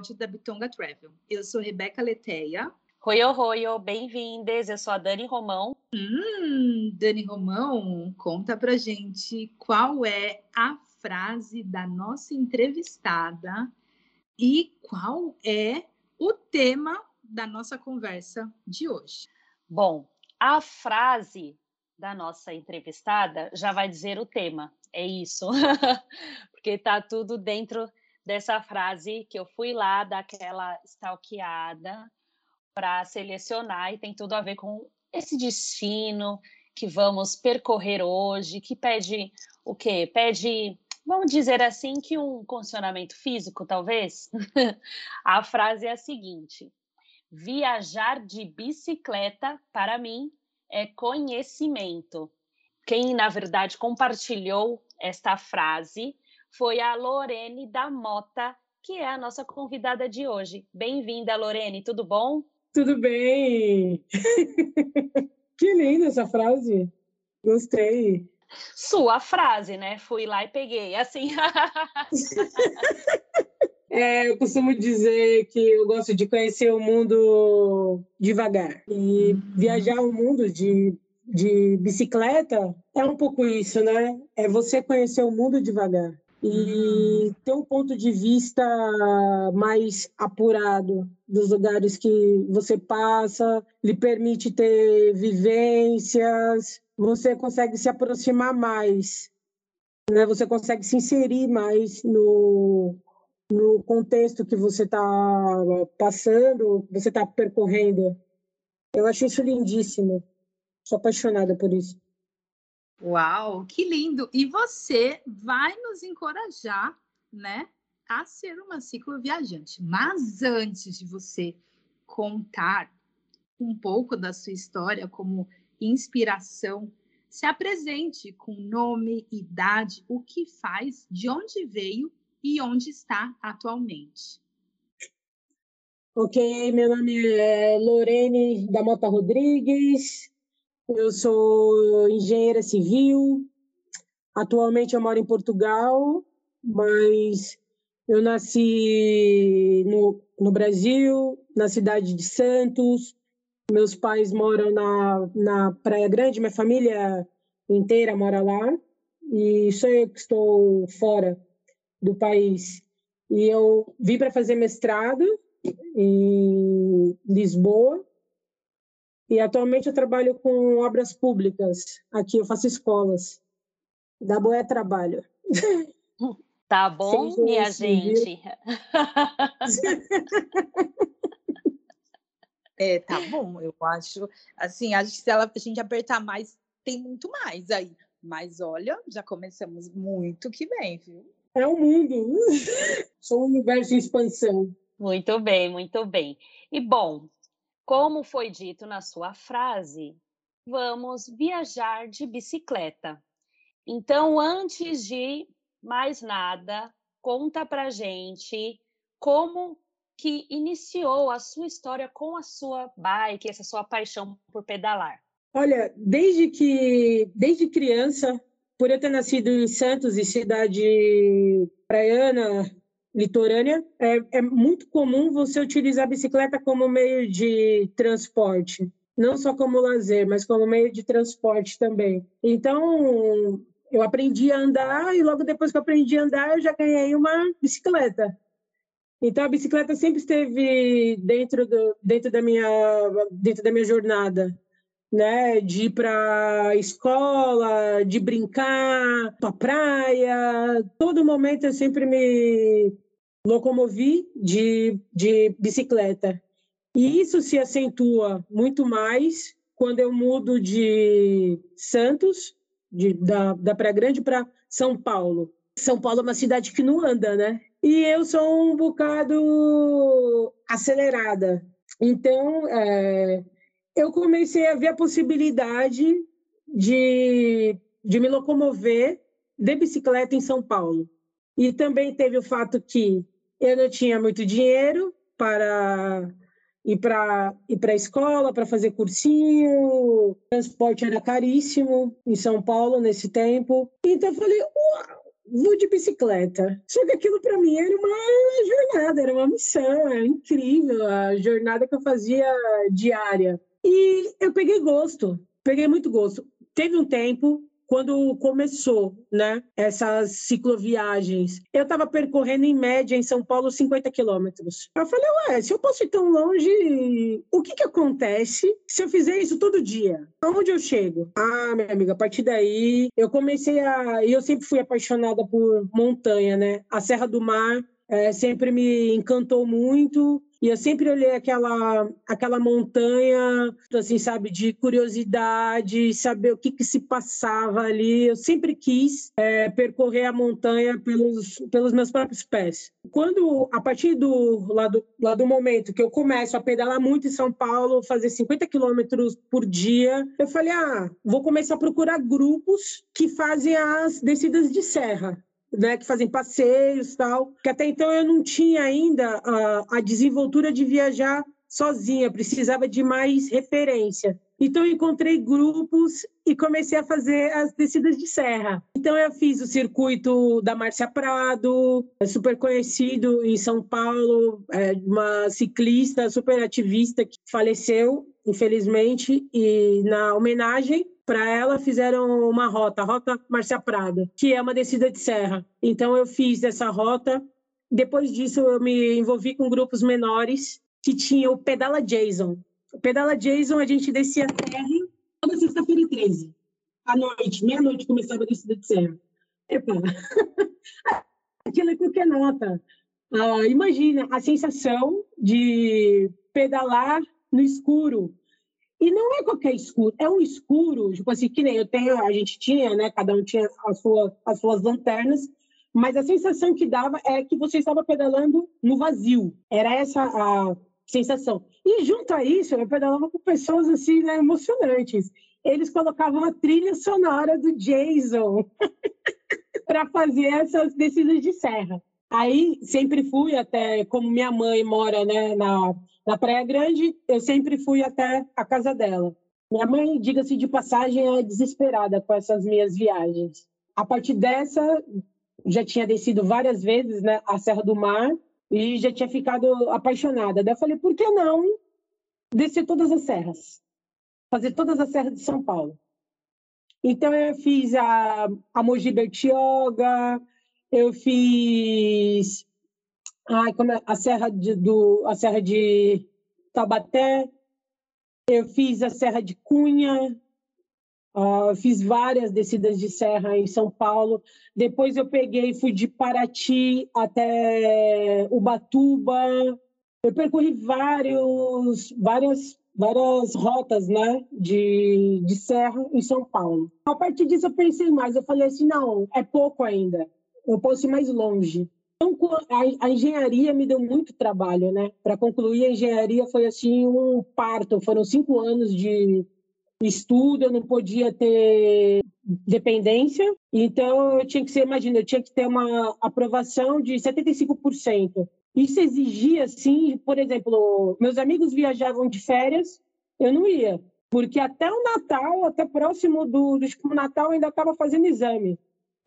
Da Bitonga Travel. Eu sou Rebeca Leteia. Oi, oi, oi, bem-vindas. Eu sou a Dani Romão. Hum, Dani Romão, conta pra gente qual é a frase da nossa entrevistada e qual é o tema da nossa conversa de hoje. Bom, a frase da nossa entrevistada já vai dizer o tema, é isso, porque tá tudo dentro dessa frase que eu fui lá daquela stalkeada para selecionar e tem tudo a ver com esse destino que vamos percorrer hoje, que pede o quê? Pede, vamos dizer assim, que um condicionamento físico, talvez? a frase é a seguinte: viajar de bicicleta, para mim, é conhecimento. Quem, na verdade, compartilhou esta frase foi a Lorene da Mota, que é a nossa convidada de hoje. Bem-vinda, Lorene, tudo bom? Tudo bem? que linda essa frase. Gostei. Sua frase, né? Fui lá e peguei, assim. É, eu costumo dizer que eu gosto de conhecer o mundo devagar. E viajar o mundo de, de bicicleta é um pouco isso, né? É você conhecer o mundo devagar. E ter um ponto de vista mais apurado dos lugares que você passa, lhe permite ter vivências, você consegue se aproximar mais, né? Você consegue se inserir mais no, no contexto que você está passando, que você está percorrendo. Eu acho isso lindíssimo. Sou apaixonada por isso. Uau, que lindo! E você vai nos encorajar, né, a ser uma cicloviajante. Mas antes de você contar um pouco da sua história como inspiração, se apresente com nome, idade, o que faz, de onde veio e onde está atualmente. Ok, meu nome é Lorene da Mota Rodrigues, eu sou engenheira civil. Atualmente eu moro em Portugal, mas eu nasci no, no Brasil, na cidade de Santos. Meus pais moram na, na Praia Grande, minha família inteira mora lá. E sou eu que estou fora do país. E eu vim para fazer mestrado em Lisboa e atualmente eu trabalho com obras públicas. Aqui eu faço escolas. Dá boa trabalho. Tá bom, Sim, minha gente. é, tá bom. Eu acho, assim, acho que se ela, a gente apertar mais, tem muito mais aí. Mas olha, já começamos muito que bem, viu? É o mundo. Sou um universo em expansão. Muito bem, muito bem. E bom, como foi dito na sua frase, vamos viajar de bicicleta. Então, antes de mais nada, conta pra gente como que iniciou a sua história com a sua bike, essa sua paixão por pedalar. Olha, desde que desde criança, por eu ter nascido em Santos, e cidade praiana, litorânea, é, é muito comum você utilizar a bicicleta como meio de transporte, não só como lazer, mas como meio de transporte também. Então, eu aprendi a andar e logo depois que eu aprendi a andar, eu já ganhei uma bicicleta. Então a bicicleta sempre esteve dentro do, dentro da minha dentro da minha jornada, né? De ir para escola, de brincar, para praia. Todo momento eu sempre me locomovi de, de bicicleta. E isso se acentua muito mais quando eu mudo de Santos, de, da, da Praia Grande, para São Paulo. São Paulo é uma cidade que não anda, né? E eu sou um bocado acelerada. Então, é, eu comecei a ver a possibilidade de, de me locomover de bicicleta em São Paulo. E também teve o fato que eu não tinha muito dinheiro para ir para ir para a escola, para fazer cursinho, o transporte era caríssimo em São Paulo nesse tempo. Então eu falei, uau, vou de bicicleta. Só que aquilo para mim era uma jornada, era uma missão, era incrível a jornada que eu fazia diária. E eu peguei gosto, peguei muito gosto. Teve um tempo quando começou, né, essas cicloviagens, eu estava percorrendo em média em São Paulo 50 quilômetros. Eu falei, ué, se eu posso ir tão longe, o que que acontece se eu fizer isso todo dia? Aonde eu chego? Ah, minha amiga, a partir daí eu comecei a, eu sempre fui apaixonada por montanha, né? A Serra do Mar é, sempre me encantou muito. E eu sempre olhei aquela, aquela montanha, assim, sabe, de curiosidade, saber o que, que se passava ali. Eu sempre quis é, percorrer a montanha pelos, pelos meus próprios pés. Quando, a partir do, lá, do, lá do momento que eu começo a pedalar muito em São Paulo, fazer 50 quilômetros por dia, eu falei, ah, vou começar a procurar grupos que fazem as descidas de serra né, que fazem passeios tal, que até então eu não tinha ainda a, a desenvoltura de viajar sozinha, precisava de mais referência. Então eu encontrei grupos e comecei a fazer as descidas de serra. Então eu fiz o circuito da Márcia Prado, é super conhecido em São Paulo, é uma ciclista super ativista que faleceu, infelizmente, e na homenagem para ela fizeram uma rota, a Rota Márcia Prado, que é uma descida de serra. Então eu fiz essa rota. Depois disso eu me envolvi com grupos menores que tinha o Pedala Jason. O Pedala Jason a gente descia a serra toda sexta-feira e 13. À noite, meia-noite começava a descida de serra. Epa! Aquilo é qualquer nota. Ah, imagina a sensação de pedalar no escuro, e não é qualquer escuro, é um escuro, tipo assim, que nem eu tenho, a gente tinha, né? Cada um tinha a sua, as suas lanternas, mas a sensação que dava é que você estava pedalando no vazio. Era essa a sensação. E junto a isso, eu pedalava com pessoas assim, né, emocionantes. Eles colocavam a trilha sonora do Jason para fazer essas descidas de serra. Aí sempre fui até, como minha mãe mora né, na, na Praia Grande, eu sempre fui até a casa dela. Minha mãe, diga-se de passagem, é desesperada com essas minhas viagens. A partir dessa, já tinha descido várias vezes né, a Serra do Mar e já tinha ficado apaixonada. Daí eu falei, por que não descer todas as serras? Fazer todas as serras de São Paulo. Então eu fiz a, a Mogi Bertioga, eu fiz ai, como é, a Serra de, do, a Serra de Taubaté, eu fiz a Serra de Cunha, uh, fiz várias descidas de serra em São Paulo. Depois eu peguei, fui de Paraty até Ubatuba. Eu percorri vários, várias, várias rotas né, de, de serra em São Paulo. A partir disso eu pensei mais, eu falei assim, não, é pouco ainda eu posso ir mais longe. Então, a, a engenharia me deu muito trabalho, né? Para concluir a engenharia foi assim um parto. Foram cinco anos de estudo, eu não podia ter dependência, então eu tinha que ser, imagina, eu tinha que ter uma aprovação de 75%. Isso exigia, assim, por exemplo, meus amigos viajavam de férias, eu não ia, porque até o Natal, até próximo do, do tipo, Natal, eu ainda estava fazendo exame.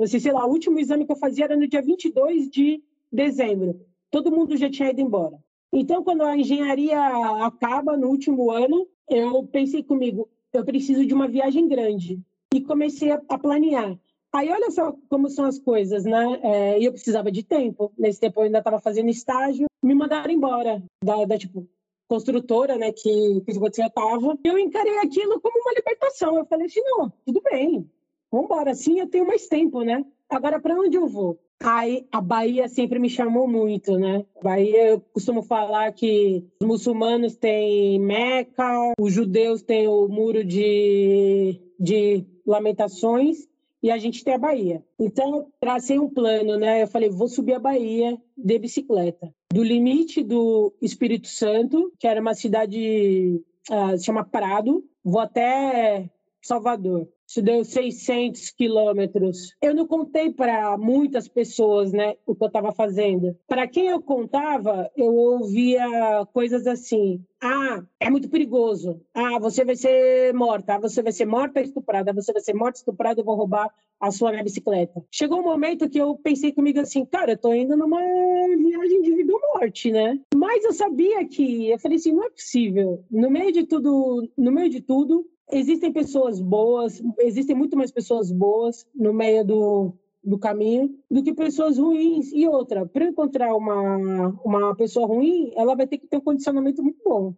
Você, sei lá, o último exame que eu fazia era no dia 22 de dezembro. Todo mundo já tinha ido embora. Então, quando a engenharia acaba no último ano, eu pensei comigo, eu preciso de uma viagem grande. E comecei a, planear. Aí, olha só como são as coisas, né? É, eu precisava de tempo. Nesse tempo, eu ainda estava fazendo estágio. Me mandaram embora da, da tipo, construtora, né, que, que você estava. Eu encarei aquilo como uma libertação. Eu falei assim, não, tudo bem. Vamos embora, assim eu tenho mais tempo, né? Agora, para onde eu vou? Aí, a Bahia sempre me chamou muito, né? Bahia, eu costumo falar que os muçulmanos têm Meca, os judeus têm o Muro de, de Lamentações e a gente tem a Bahia. Então, eu tracei um plano, né? Eu falei, vou subir a Bahia de bicicleta. Do limite do Espírito Santo, que era uma cidade, uh, se chama Prado, vou até Salvador. Isso deu 600 quilômetros. Eu não contei para muitas pessoas, né, o que eu estava fazendo. Para quem eu contava, eu ouvia coisas assim: ah, é muito perigoso. Ah, você vai ser morta. Ah, você vai ser morta estuprada. Você vai ser morta estuprada. Eu vou roubar a sua minha bicicleta. Chegou um momento que eu pensei comigo assim, cara, eu tô indo numa viagem de vida ou morte, né? Mas eu sabia que, eu falei assim, não é possível. No meio de tudo, no meio de tudo, existem pessoas boas, existem muito mais pessoas boas no meio do, do caminho do que pessoas ruins. E outra, para encontrar uma, uma pessoa ruim, ela vai ter que ter um condicionamento muito bom.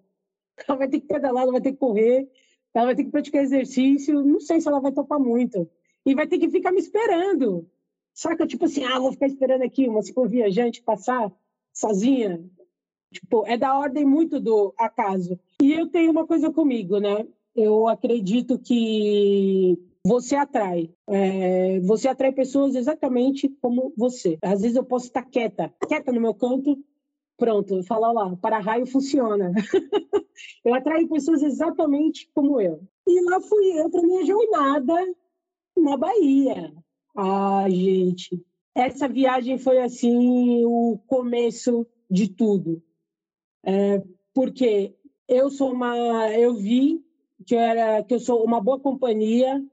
Ela vai ter que pedalar, ela vai ter que correr, ela vai ter que praticar exercício. Não sei se ela vai topar muito. E vai ter que ficar me esperando. Saca? Tipo assim, ah, vou ficar esperando aqui uma cicloviajante passar sozinha. Tipo, é da ordem muito do acaso. E eu tenho uma coisa comigo, né? Eu acredito que você atrai. É, você atrai pessoas exatamente como você. Às vezes eu posso estar quieta, quieta no meu canto, pronto, falar lá, para-raio funciona. eu atraio pessoas exatamente como eu. E lá fui eu para minha jornada na Bahia. Ah, gente, essa viagem foi assim o começo de tudo. É, porque eu sou uma, eu vi que eu era que eu sou uma boa companhia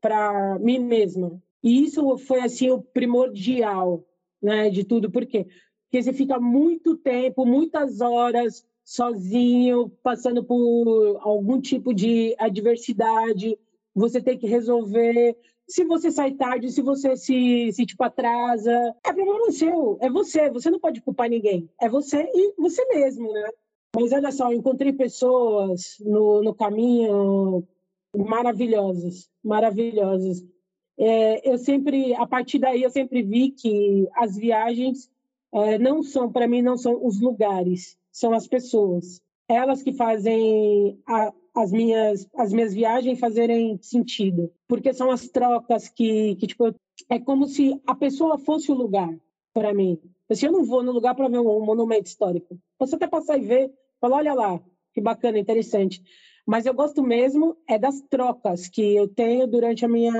para mim mesma. E isso foi assim o primordial, né, de tudo. Por quê? Porque você fica muito tempo, muitas horas sozinho, passando por algum tipo de adversidade, você tem que resolver. Se você sai tarde, se você se, se tipo, atrasa, é problema seu, é você, você não pode culpar ninguém. É você e você mesmo, né? Mas olha só, encontrei pessoas no, no caminho maravilhosas, maravilhosas. É, eu sempre, a partir daí, eu sempre vi que as viagens é, não são, para mim, não são os lugares, são as pessoas. Elas que fazem a, as minhas as minhas viagens fazerem sentido, porque são as trocas que, que tipo, é como se a pessoa fosse o lugar para mim. Se eu não vou no lugar para ver um monumento histórico, posso até passar e ver, falar, olha lá, que bacana, interessante. Mas eu gosto mesmo é das trocas que eu tenho durante minha,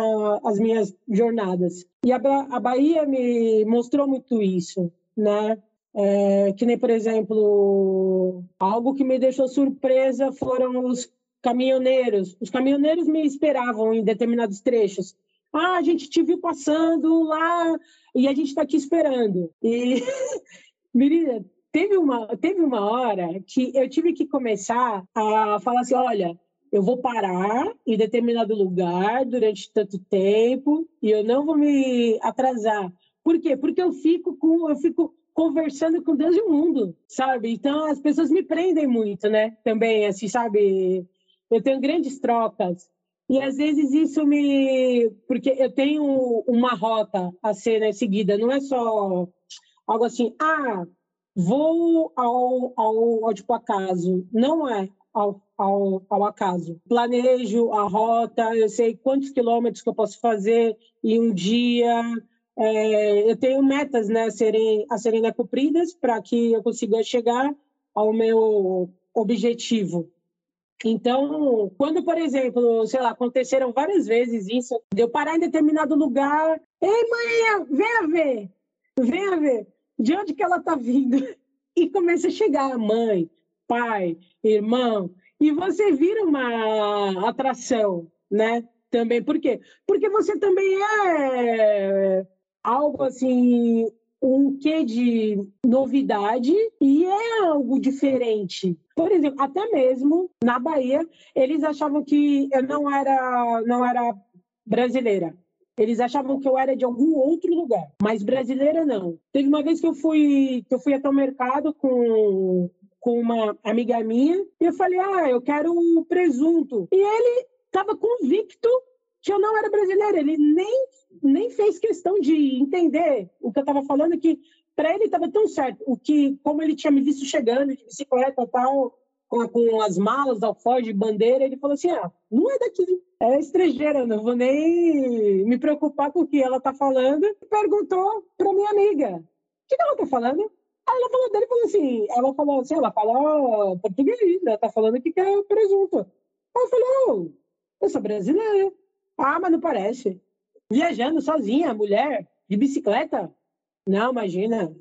as minhas jornadas. E a, a Bahia me mostrou muito isso, né? É, que nem, por exemplo, algo que me deixou surpresa foram os caminhoneiros. Os caminhoneiros me esperavam em determinados trechos. Ah, a gente te viu passando lá e a gente está aqui esperando. E, menina, teve uma, teve uma hora que eu tive que começar a falar assim: olha, eu vou parar em determinado lugar durante tanto tempo e eu não vou me atrasar. Por quê? Porque eu fico com eu fico conversando com Deus e o mundo, sabe? Então as pessoas me prendem muito, né? Também assim, sabe? Eu tenho grandes trocas e às vezes isso me. Porque eu tenho uma rota a ser né, seguida, não é só algo assim, ah, vou ao, ao, ao tipo acaso. Não é ao, ao, ao acaso. Planejo a rota, eu sei quantos quilômetros que eu posso fazer em um dia. É, eu tenho metas né, a serem, a serem né, cumpridas para que eu consiga chegar ao meu objetivo. Então, quando, por exemplo, sei lá, aconteceram várias vezes isso, de eu parar em determinado lugar, ei, mãe, venha ver, venha ver, de onde que ela está vindo? E começa a chegar mãe, pai, irmão, e você vira uma atração, né? Também, por quê? Porque você também é algo assim, um quê de novidade e é algo diferente. Por exemplo, até mesmo na Bahia, eles achavam que eu não era, não era brasileira. Eles achavam que eu era de algum outro lugar, mas brasileira não. Teve uma vez que eu fui, que eu fui até o mercado com, com uma amiga minha e eu falei: "Ah, eu quero um presunto". E ele estava convicto que eu não era brasileira. Ele nem nem fez questão de entender o que eu estava falando que para ele estava tão certo o que como ele tinha me visto chegando de bicicleta e tal com, com as malas, alforje, bandeira, ele falou assim, ah, não é daqui, é estrangeira, não vou nem me preocupar com o que ela tá falando. Perguntou para minha amiga, o que, que ela tá falando? Aí ela falou dele falou assim, ela falou assim, ela fala português, ela tá falando que quer presunto. Aí eu falei, oh, eu sou brasileira. Ah, mas não parece. Viajando sozinha, mulher, de bicicleta? Não, imagina.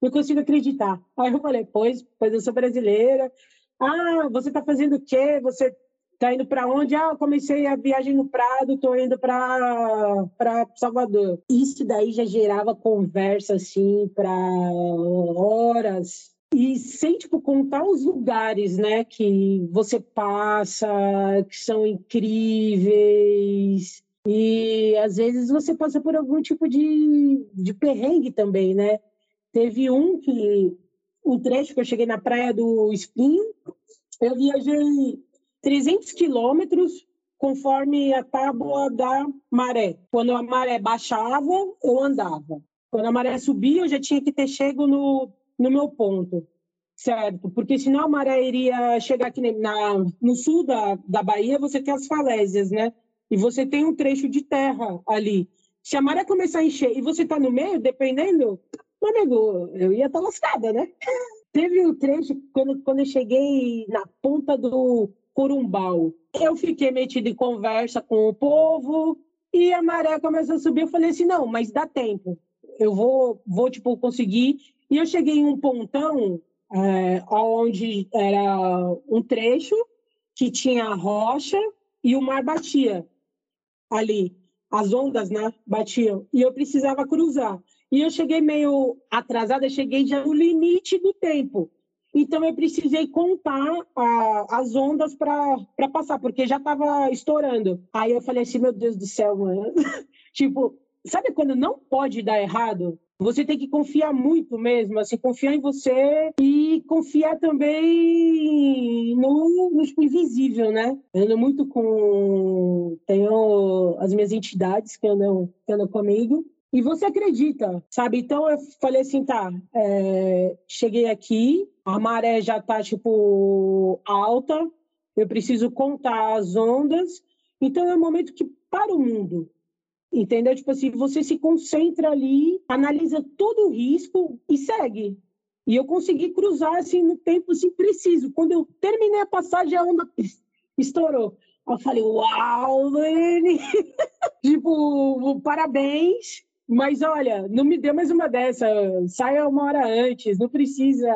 Não consigo acreditar. Aí eu falei, pois, pois eu sou brasileira. Ah, você tá fazendo o quê? Você tá indo para onde? Ah, eu comecei a viagem no Prado, tô indo para Salvador. Isso daí já gerava conversa assim para horas. E sem tipo contar os lugares, né, que você passa, que são incríveis. E às vezes você passa por algum tipo de, de perrengue também, né? Teve um que o trecho que eu cheguei na praia do Espinho, eu viajei 300 quilômetros conforme a tábua da maré. Quando a maré baixava, eu andava. Quando a maré subia, eu já tinha que ter chego no, no meu ponto, certo? Porque senão a maré iria chegar aqui na, no sul da, da Bahia, você tem as falésias, né? E você tem um trecho de terra ali. Se a maré começar a encher e você está no meio, dependendo, meu amigo, eu ia estar tá lascada, né? Teve um trecho, quando, quando eu cheguei na ponta do Corumbau. Eu fiquei metido em conversa com o povo e a maré começou a subir. Eu falei assim: não, mas dá tempo. Eu vou, vou tipo, conseguir. E eu cheguei em um pontão é, onde era um trecho que tinha rocha e o mar batia ali. As ondas, né, batiam. E eu precisava cruzar. E eu cheguei meio atrasada, cheguei já no limite do tempo. Então eu precisei contar a, as ondas para passar, porque já estava estourando. Aí eu falei assim, meu Deus do céu, mano. tipo, sabe quando não pode dar errado? Você tem que confiar muito mesmo, assim, confiar em você e confiar também no, no invisível, né? Eu ando muito com... Tenho as minhas entidades que andam, que andam comigo e você acredita, sabe? Então eu falei assim, tá, é, cheguei aqui, a maré já tá, tipo, alta, eu preciso contar as ondas, então é um momento que para o mundo, entendeu? Tipo assim, você se concentra ali, analisa todo o risco e segue. E eu consegui cruzar, assim, no tempo, assim, preciso. Quando eu terminei a passagem, a onda estourou. Eu falei, uau, Lene! tipo, parabéns. Mas olha, não me dê mais uma dessa. Saia uma hora antes, não precisa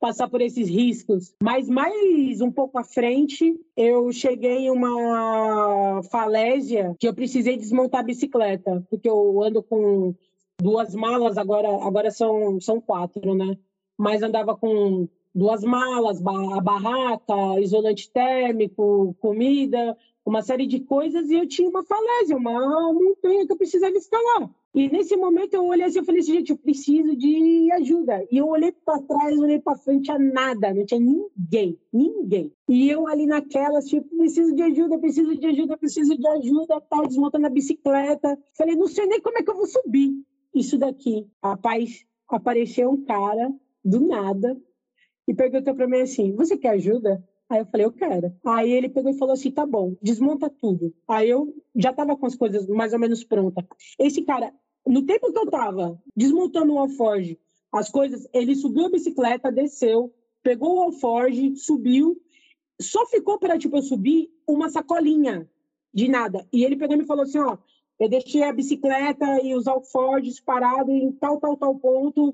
passar por esses riscos. Mas mais um pouco à frente, eu cheguei em uma falésia que eu precisei desmontar a bicicleta, porque eu ando com duas malas, agora, agora são, são quatro, né? Mas andava com duas malas, a barraca, isolante térmico, comida, uma série de coisas, e eu tinha uma falésia, uma montanha que eu precisava escalar. E nesse momento eu olhei assim e falei assim, gente, eu preciso de ajuda. E eu olhei para trás, olhei para frente, tinha nada, não tinha ninguém, ninguém. E eu ali naquela, tipo, preciso de ajuda, preciso de ajuda, preciso de ajuda, tal, desmontando a bicicleta. Falei, não sei nem como é que eu vou subir isso daqui. Rapaz, apareceu um cara do nada e perguntou para mim assim: "Você quer ajuda?" Aí eu falei, eu quero. Aí ele pegou e falou assim, tá bom, desmonta tudo. Aí eu já tava com as coisas mais ou menos prontas. Esse cara, no tempo que eu tava desmontando o alforge, as coisas, ele subiu a bicicleta, desceu, pegou o alforge, subiu, só ficou para tipo eu subir uma sacolinha de nada. E ele pegou e me falou assim, ó, eu deixei a bicicleta e os alforjes parados em tal, tal, tal ponto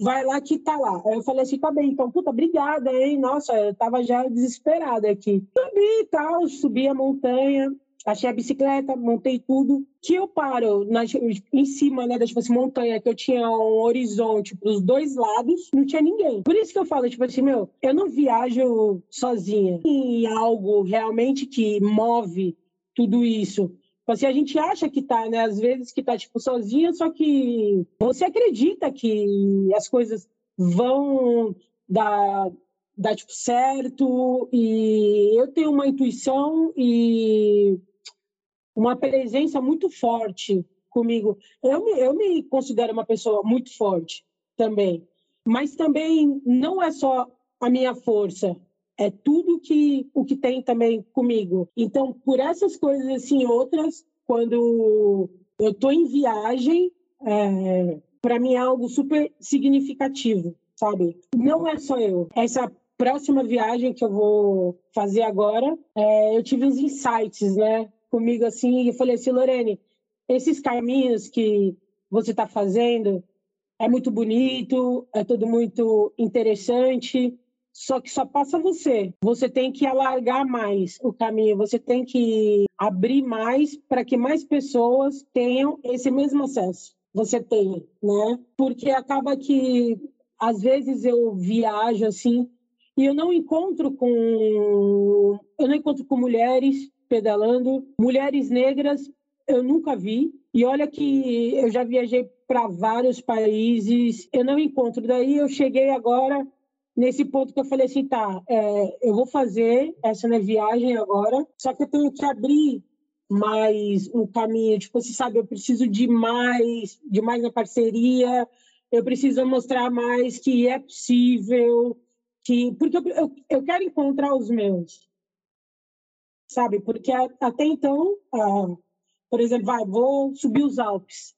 vai lá que tá lá. Aí eu falei assim, tá bem, então, puta, obrigada, hein? Nossa, eu tava já desesperada aqui. Subi e tal, subi a montanha, achei a bicicleta, montei tudo. Que eu paro na, em cima, né, da tipo assim, montanha, que eu tinha um horizonte pros dois lados, não tinha ninguém. Por isso que eu falo, tipo assim, meu, eu não viajo sozinha. Em algo realmente que move tudo isso. Assim, a gente acha que tá, né? Às vezes que tá, tipo, sozinha, só que você acredita que as coisas vão dar, dar tipo, certo. E eu tenho uma intuição e uma presença muito forte comigo. Eu me, eu me considero uma pessoa muito forte também. Mas também não é só a minha força, é tudo que o que tem também comigo. Então, por essas coisas assim, outras, quando eu estou em viagem, é, para mim é algo super significativo, sabe? Não é só eu. Essa próxima viagem que eu vou fazer agora, é, eu tive uns insights, né? Comigo assim, e eu falei assim, Lorene, esses caminhos que você está fazendo é muito bonito, é tudo muito interessante, só que só passa você. Você tem que alargar mais o caminho, você tem que abrir mais para que mais pessoas tenham esse mesmo acesso. Você tem, né? Porque acaba que às vezes eu viajo assim e eu não encontro com eu não encontro com mulheres pedalando, mulheres negras eu nunca vi. E olha que eu já viajei para vários países, eu não encontro. Daí eu cheguei agora nesse ponto que eu falei assim, tá, é, eu vou fazer essa minha viagem agora, só que eu tenho que abrir mais um caminho, tipo, você sabe, eu preciso de mais, de mais na parceria, eu preciso mostrar mais que é possível, que porque eu, eu, eu quero encontrar os meus, sabe? Porque até então, ah, por exemplo, vai, vou subir os Alpes,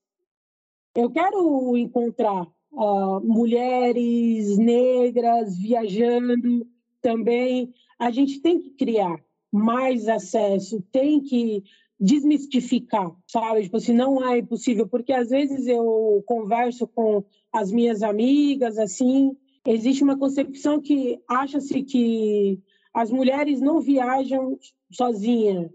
eu quero encontrar uh, mulheres negras viajando também. A gente tem que criar mais acesso, tem que desmistificar, sabe? Tipo assim, não é impossível, porque às vezes eu converso com as minhas amigas, assim, existe uma concepção que acha-se que as mulheres não viajam sozinhas,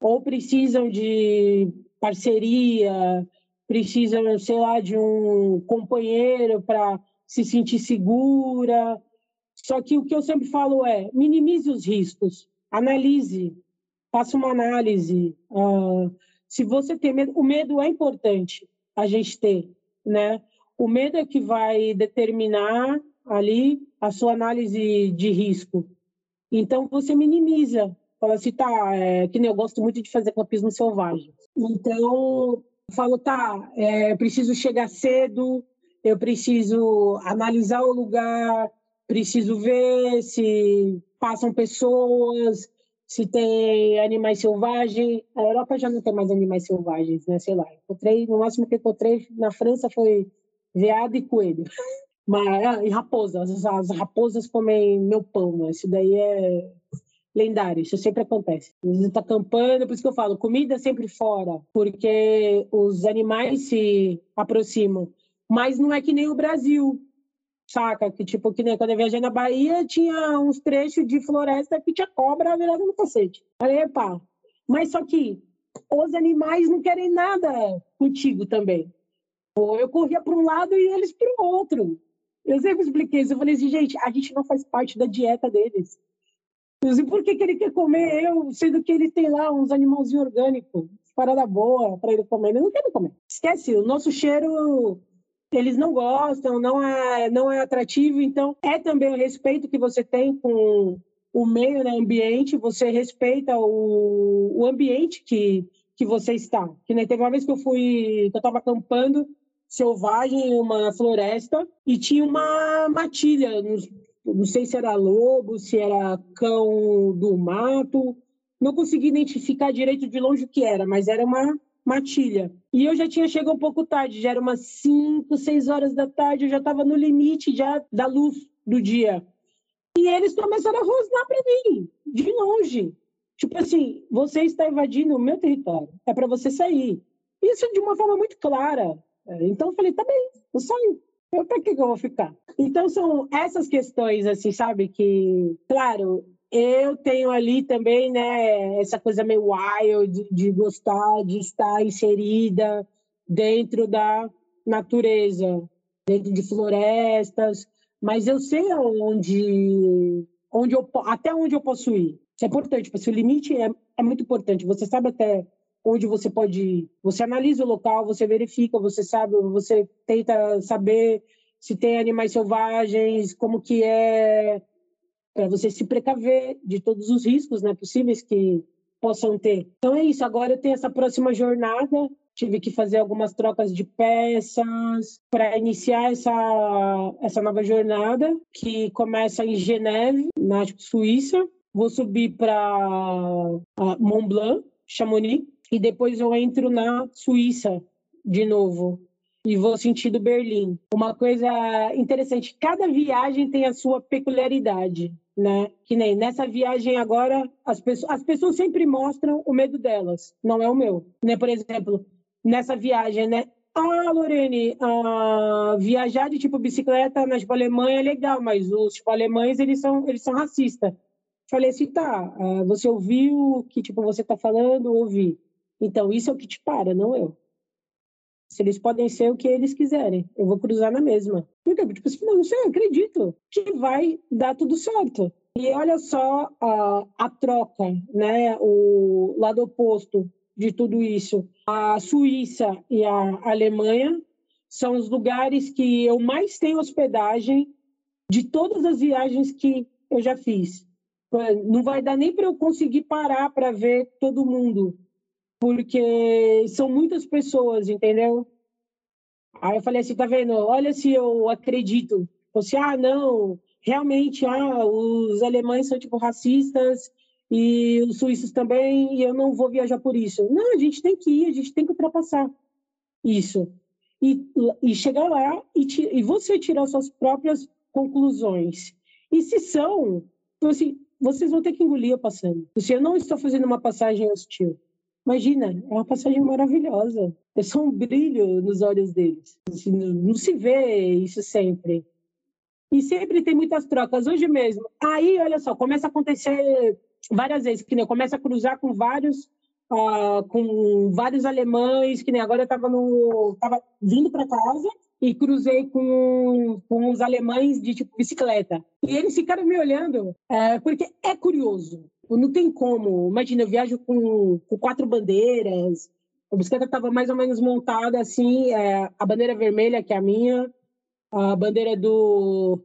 ou precisam de parceria, precisam, sei lá, de um companheiro para se sentir segura. Só que o que eu sempre falo é: minimize os riscos, analise, faça uma análise. Uh, se você tem medo, o medo é importante a gente ter, né? O medo é que vai determinar ali a sua análise de risco. Então você minimiza, fala assim, tá, é, que nem eu gosto muito de fazer campismo selvagem. Então falo, tá, é, eu preciso chegar cedo, eu preciso analisar o lugar, preciso ver se passam pessoas, se tem animais selvagens. A Europa já não tem mais animais selvagens, né? Sei lá. Encontrei, no máximo que encontrei na França foi veado e coelho. Mas, ah, e raposas. As, raposas comem meu pão, né? Isso daí é lendário, isso sempre acontece. Você está acampando, por isso que eu falo, comida sempre fora, porque os animais se aproximam. Mas não é que nem o Brasil, saca? Que tipo, que nem quando eu viajei na Bahia, tinha uns trechos de floresta que tinha cobra virada no cacete. Aí, pá. Mas só que os animais não querem nada contigo também. Eu corria para um lado e eles para o outro. Eu sempre expliquei isso. Eu falei assim, gente, a gente não faz parte da dieta deles. E por que, que ele quer comer eu, sendo que ele tem lá uns animalzinhos orgânicos, parada boa para ele comer? Ele não quer comer. Esquece, o nosso cheiro eles não gostam, não é, não é atrativo. Então, é também o respeito que você tem com o meio né, ambiente, você respeita o, o ambiente que, que você está. Que nem teve uma vez que eu fui, que eu estava acampando selvagem em uma floresta e tinha uma matilha nos não sei se era lobo, se era cão do mato, não consegui identificar direito de longe o que era, mas era uma matilha. E eu já tinha chegado um pouco tarde, já era umas 5, 6 horas da tarde, eu já estava no limite já da luz do dia. E eles começaram a rosnar para mim, de longe. Tipo assim, você está invadindo o meu território, é para você sair. Isso de uma forma muito clara. Então eu falei, tá bem, eu saio para que, que eu vou ficar? Então, são essas questões, assim, sabe? Que, claro, eu tenho ali também, né, essa coisa meio wild de, de gostar de estar inserida dentro da natureza, dentro de florestas, mas eu sei onde, onde eu, até onde eu posso ir. Isso é importante, porque o limite é, é muito importante. Você sabe até onde você pode ir. Você analisa o local, você verifica, você sabe, você tenta saber se tem animais selvagens, como que é, para você se precaver de todos os riscos né, possíveis que possam ter. Então é isso, agora eu tenho essa próxima jornada tive que fazer algumas trocas de peças para iniciar essa, essa nova jornada, que começa em Geneve, na Suíça. Vou subir para Mont Blanc, Chamonix, e depois eu entro na Suíça de novo e vou sentido Berlim. Uma coisa interessante, cada viagem tem a sua peculiaridade, né? Que nem nessa viagem agora, as pessoas, as pessoas sempre mostram o medo delas, não é o meu. Né? Por exemplo, nessa viagem, né? Ah, Lorene, ah, viajar de tipo bicicleta na tipo, Alemanha é legal, mas os tipo, alemães eles são eles são racistas. Falei assim, tá, ah, você ouviu o que tipo você tá falando? Ouvi. Então isso é o que te para, não eu. Se eles podem ser o que eles quiserem, eu vou cruzar na mesma. Porque, tipo assim, não, sei, eu acredito que vai dar tudo certo. E olha só a, a troca, né? O lado oposto de tudo isso. A Suíça e a Alemanha são os lugares que eu mais tenho hospedagem de todas as viagens que eu já fiz. Não vai dar nem para eu conseguir parar para ver todo mundo porque são muitas pessoas, entendeu? Aí eu falei assim, tá vendo? Olha se eu acredito. Você, ah, não, realmente, ah, os alemães são tipo racistas e os suíços também, e eu não vou viajar por isso. Não, a gente tem que ir, a gente tem que ultrapassar isso. E, e chegar lá e, e você tirar suas próprias conclusões. E se são, então, assim, vocês vão ter que engolir eu passando. Se eu não estou fazendo uma passagem hostil, Imagina, é uma passagem maravilhosa. É só um brilho nos olhos deles. Não se vê isso sempre. E sempre tem muitas trocas. Hoje mesmo. Aí, olha só, começa a acontecer várias vezes, que nem começa a cruzar com vários uh, com vários alemães, que nem agora eu estava no tava vindo para casa e cruzei com, com os alemães de tipo bicicleta. E eles ficaram me olhando, é, porque é curioso. Não tem como. Imagina, eu viajo com, com quatro bandeiras. A bicicleta estava mais ou menos montada assim, é, a bandeira vermelha, que é a minha, a bandeira do,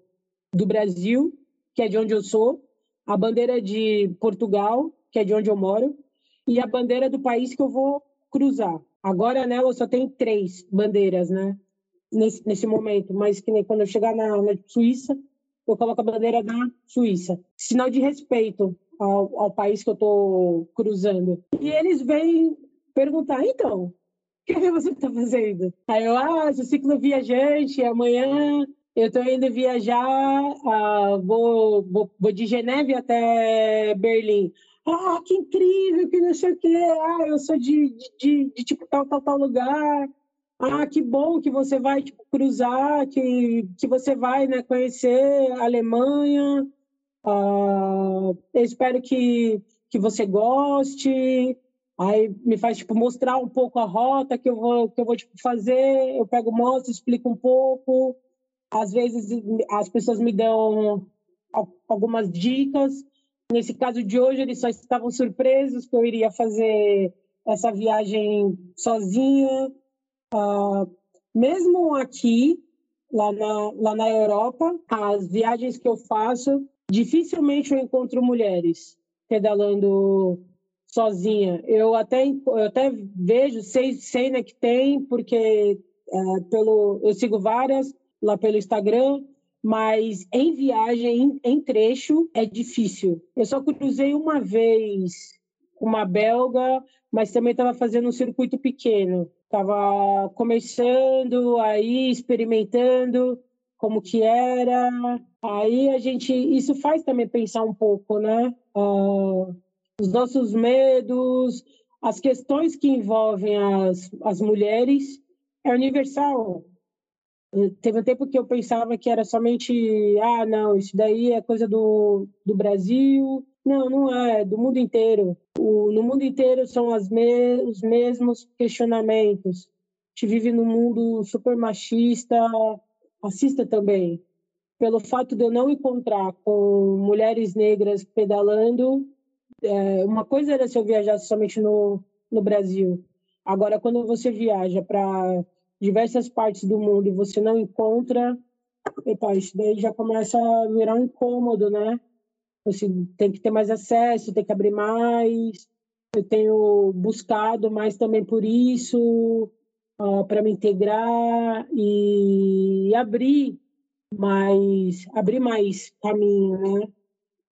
do Brasil, que é de onde eu sou, a bandeira de Portugal, que é de onde eu moro, e a bandeira do país que eu vou cruzar. Agora, né, eu só tenho três bandeiras, né, nesse, nesse momento, mas que nem quando eu chegar na, na Suíça, eu coloco a bandeira da Suíça. Sinal de respeito ao, ao país que eu estou cruzando. E eles vêm perguntar, então, o que, que você está fazendo? Aí eu, ah, sou ciclo viajante, amanhã eu estou indo viajar, ah, vou, vou, vou de Geneve até Berlim. Ah, que incrível, que não sei o quê. Ah, eu sou de, de, de, de tipo tal, tal, tal lugar. Ah, que bom que você vai tipo, cruzar, que, que você vai né, conhecer a Alemanha. Uh, eu espero que, que você goste. Aí me faz tipo mostrar um pouco a rota que eu vou que eu vou tipo, fazer. Eu pego, mostro, explico um pouco. Às vezes as pessoas me dão algumas dicas. Nesse caso de hoje, eles só estavam surpresos que eu iria fazer essa viagem sozinha. Uh, mesmo aqui, lá na, lá na Europa, as viagens que eu faço, dificilmente eu encontro mulheres pedalando sozinha. Eu até, eu até vejo, sei, sei né, que tem, porque é, pelo, eu sigo várias lá pelo Instagram, mas em viagem, em, em trecho, é difícil. Eu só cruzei uma vez uma belga, mas também estava fazendo um circuito pequeno. Estava começando aí, experimentando, como que era. Aí a gente, isso faz também pensar um pouco, né? Uh, os nossos medos, as questões que envolvem as, as mulheres é universal. Teve um tempo que eu pensava que era somente, ah, não, isso daí é coisa do, do Brasil. Não, não é, do mundo inteiro. O, no mundo inteiro são as me, os mesmos questionamentos. A gente vive num mundo super machista, assista também. Pelo fato de eu não encontrar com mulheres negras pedalando, é, uma coisa era se eu viajasse somente no, no Brasil. Agora, quando você viaja para diversas partes do mundo e você não encontra, epa, isso daí já começa a virar um incômodo, né? Você tem que ter mais acesso, tem que abrir mais. eu tenho buscado mais também por isso, uh, para me integrar e abrir mais, abrir mais caminho, né?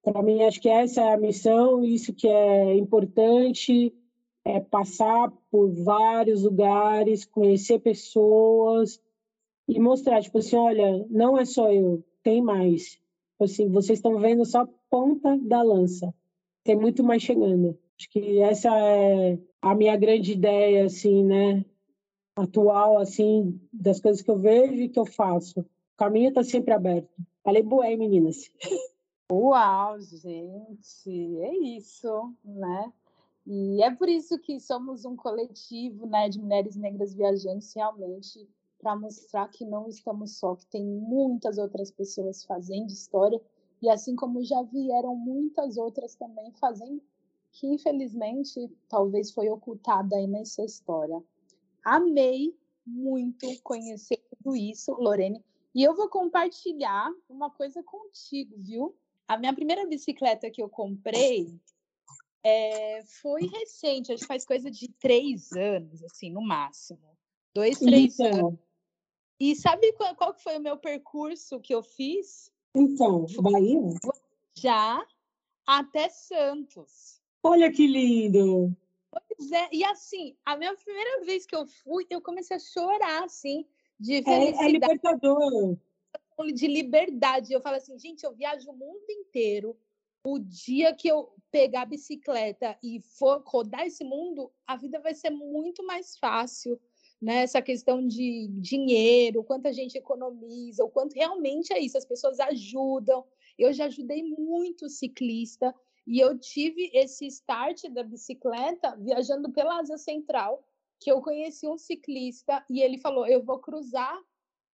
Para mim, acho que essa é a missão, isso que é importante, é passar por vários lugares, conhecer pessoas e mostrar, tipo assim, olha, não é só eu, tem mais. Tipo assim, vocês estão vendo só a ponta da lança, tem muito mais chegando. Acho que essa é a minha grande ideia, assim, né? Atual, assim, das coisas que eu vejo e que eu faço. O caminho está sempre aberto. Falei bué, meninas. Uau, gente, é isso, né? E é por isso que somos um coletivo, né, de mulheres negras viajantes realmente para mostrar que não estamos só, que tem muitas outras pessoas fazendo história e assim como já vieram muitas outras também fazendo que infelizmente talvez foi ocultada aí nessa história. Amei muito conhecer tudo isso, Lorene, e eu vou compartilhar uma coisa contigo, viu? A minha primeira bicicleta que eu comprei é, foi recente, acho que faz coisa de três anos, assim, no máximo. Dois, três Então, anos. E sabe qual, qual foi o meu percurso que eu fiz? então, Bahia? Já até Santos. Olha que lindo! Pois é, e assim, a minha primeira vez que eu fui, eu comecei a chorar, assim, de É, é felicidade, libertador. de liberdade. Eu falo assim, gente, eu viajo o mundo inteiro. O dia que eu pegar a bicicleta e for rodar esse mundo, a vida vai ser muito mais fácil, né? Essa questão de dinheiro, quanto a gente economiza, o quanto realmente é isso, as pessoas ajudam. Eu já ajudei muito ciclista e eu tive esse start da bicicleta viajando pela Ásia Central, que eu conheci um ciclista e ele falou: "Eu vou cruzar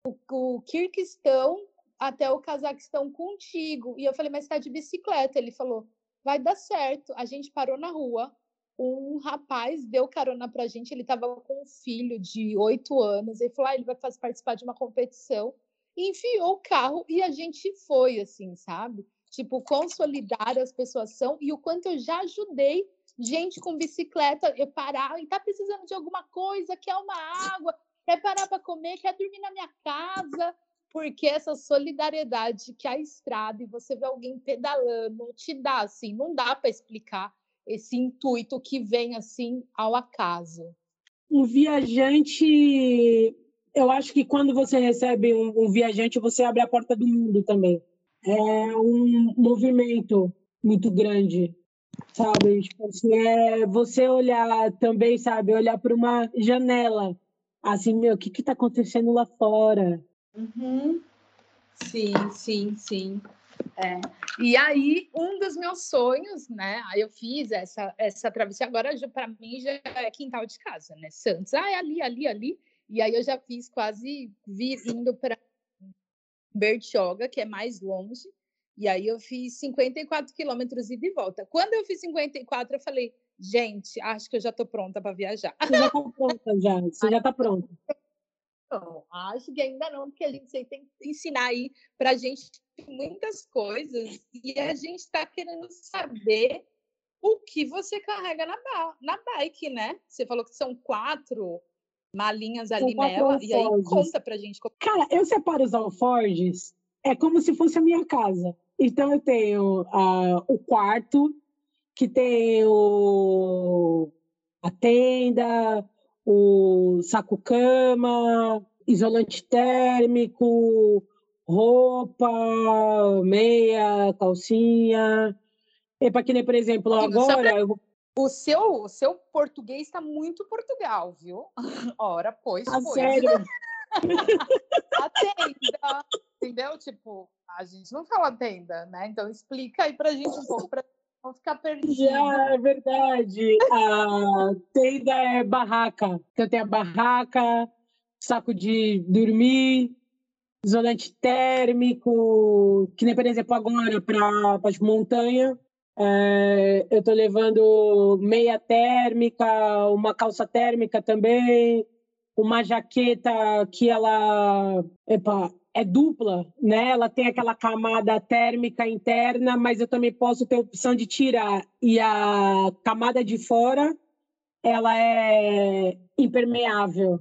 o, o Kirguistão até o Cazaquistão contigo". E eu falei: "Mas está de bicicleta?". Ele falou: "Vai dar certo". A gente parou na rua. Um rapaz deu carona pra gente, ele estava com um filho de oito anos. Ele falou: ah, ele vai participar de uma competição. E enfiou o carro e a gente foi, assim, sabe? Tipo, solidárias as pessoas são e o quanto eu já ajudei gente com bicicleta eu parar e tá precisando de alguma coisa, quer uma água, quer parar para comer, quer dormir na minha casa, porque essa solidariedade que a estrada e você vê alguém pedalando te dá assim, não dá para explicar esse intuito que vem assim ao acaso. Um viajante, eu acho que quando você recebe um, um viajante, você abre a porta do mundo também. É um movimento muito grande, sabe? Tipo assim, é você olhar também, sabe? Olhar para uma janela, assim, meu, o que que tá acontecendo lá fora? Uhum. Sim, sim, sim. É. E aí, um dos meus sonhos, né? Aí eu fiz essa, essa travessia, agora para mim já é quintal de casa, né? Santos, ah, é ali, ali, ali. E aí eu já fiz quase vir, indo para Bertioga, que é mais longe. E aí eu fiz 54 quilômetros ida e volta. Quando eu fiz 54, eu falei, gente, acho que eu já estou pronta para viajar. Você já tá pronta, já. Você já tá pronta. Não, acho que ainda não, porque a gente tem que ensinar aí para a gente muitas coisas e a gente está querendo saber o que você carrega na, ba na bike, né? Você falou que são quatro malinhas ali quatro nela, e aí conta pra gente. como- Cara, eu separo os alforjes, é como se fosse a minha casa. Então, eu tenho ah, o quarto, que tem o, a tenda, o saco-cama, isolante térmico, roupa, meia, calcinha. E para que nem, por exemplo, Digo, só pra- agora eu vou O seu, o seu português está muito Portugal, viu? Ora, pois, Ah, pois. sério, A tenda, entendeu? Tipo, a gente não fala tenda, né? Então explica aí pra gente um pouco, pra não ficar perdido. Já, é verdade. A tenda é barraca. Então tem a barraca, saco de dormir, isolante térmico, que nem, por exemplo, agora para as montanhas. É, eu estou levando meia térmica, uma calça térmica também, uma jaqueta que ela, epa, é dupla, né? Ela tem aquela camada térmica interna, mas eu também posso ter a opção de tirar. E a camada de fora, ela é impermeável.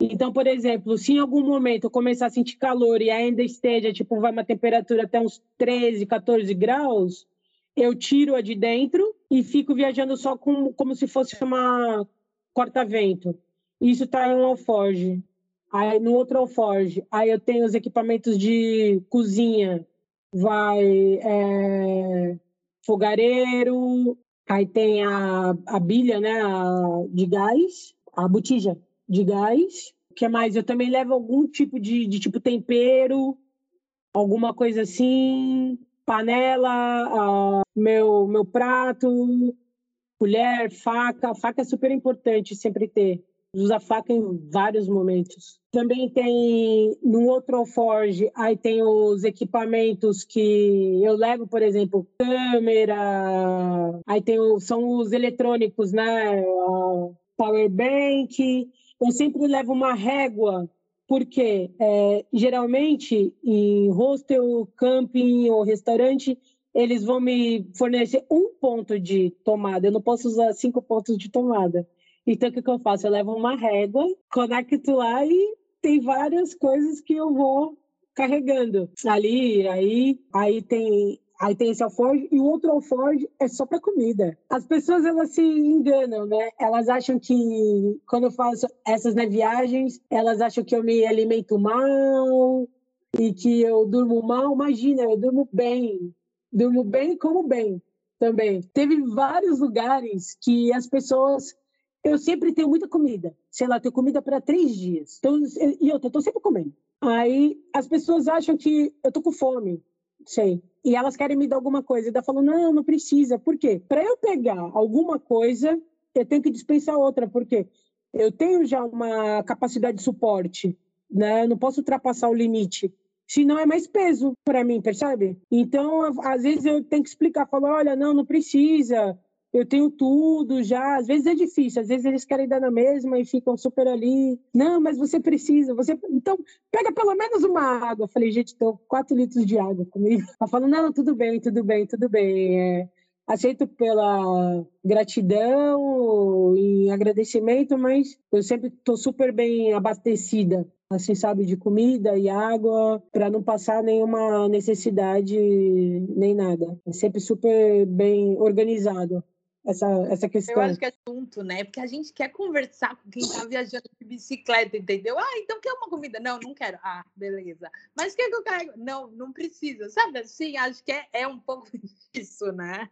Então, por exemplo, se em algum momento eu começar a sentir calor e ainda esteja, tipo, vai uma temperatura até uns 13, 14 graus, eu tiro a de dentro e fico viajando só com, como se fosse uma corta-vento. Isso está em um alforge. Aí no outro alforge, aí eu tenho os equipamentos de cozinha, vai é, fogareiro, aí tem a, a bilha, né, a, de gás, a botija de gás. O que mais? Eu também levo algum tipo de, de tipo tempero, alguma coisa assim, panela, uh, meu, meu prato, colher, faca. Faca é super importante sempre ter. Usa faca em vários momentos. Também tem no outro alforge, aí tem os equipamentos que eu levo, por exemplo, câmera, aí tem o, são os eletrônicos, né? Power bank. Eu sempre levo uma régua porque é, geralmente em hostel, camping ou restaurante eles vão me fornecer um ponto de tomada. Eu não posso usar cinco pontos de tomada. Então, o que, que eu faço? Eu levo uma régua, conecto lá e tem várias coisas que eu vou carregando ali. Aí, aí tem Aí tem esse alforge e o outro alforge é só para comida. As pessoas elas se enganam, né? Elas acham que quando eu faço essas né, viagens, elas acham que eu me alimento mal e que eu durmo mal. Imagina, eu durmo bem. Durmo bem como bem também. Teve vários lugares que as pessoas eu sempre tenho muita comida. Sei lá, tenho comida para três dias. Então, e eu tô sempre comendo. Aí as pessoas acham que eu tô com fome. Sei e elas querem me dar alguma coisa. E ela falou, não, não precisa. Por quê? Para eu pegar alguma coisa, eu tenho que dispensar outra. Por quê? Eu tenho já uma capacidade de suporte, né? Eu não posso ultrapassar o limite. Senão é mais peso para mim, percebe? Então, às vezes eu tenho que explicar, falar, olha, não, não precisa eu tenho tudo já. Às vezes é difícil, às vezes eles querem dar na mesma e ficam super ali. Não, mas você precisa, você. Então, pega pelo menos uma água. Eu falei, gente, estou quatro litros de água comigo. Ela falou, não, tudo bem, tudo bem, tudo bem. É, aceito pela gratidão e agradecimento, mas eu sempre estou super bem abastecida assim, sabe, de comida e água, para não passar nenhuma necessidade nem nada. É sempre super bem organizado essa, essa questão. Eu acho que é assunto, né? Porque a gente quer conversar com quem está viajando de bicicleta, entendeu? Ah, então quer uma comida? Não, não quero. Ah, beleza. Mas quer que eu carrego? Não, não precisa. Sabe assim? Acho que é, é um pouco isso, né?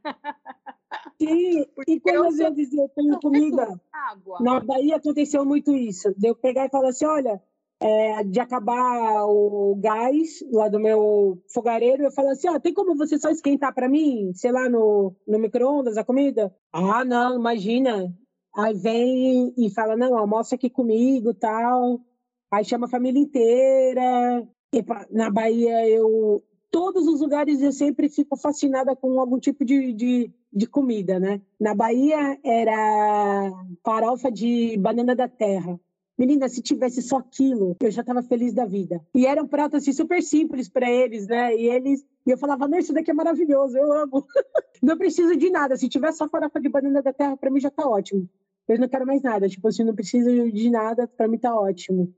Sim, Porque e quando às vezes eu tenho comida. Água. Na Bahia aconteceu muito isso. De eu pegar e falar assim: olha, é, de acabar o gás lá do meu fogareiro, eu falo assim, ah, tem como você só esquentar para mim, sei lá, no, no micro-ondas a comida? Ah, não, imagina. Aí vem e fala, não, almoça aqui comigo tal. Aí chama a família inteira. Na Bahia, eu... Todos os lugares eu sempre fico fascinada com algum tipo de, de, de comida, né? Na Bahia era farofa de banana da terra. Menina, se tivesse só aquilo, eu já estava feliz da vida. E era um prato assim super simples para eles, né? E eles e eu falava, não, isso daqui é maravilhoso, eu amo. não preciso de nada. Se tiver só farofa de banana da terra, para mim já tá ótimo. Eu não quero mais nada. Tipo assim, não preciso de nada, para mim tá ótimo.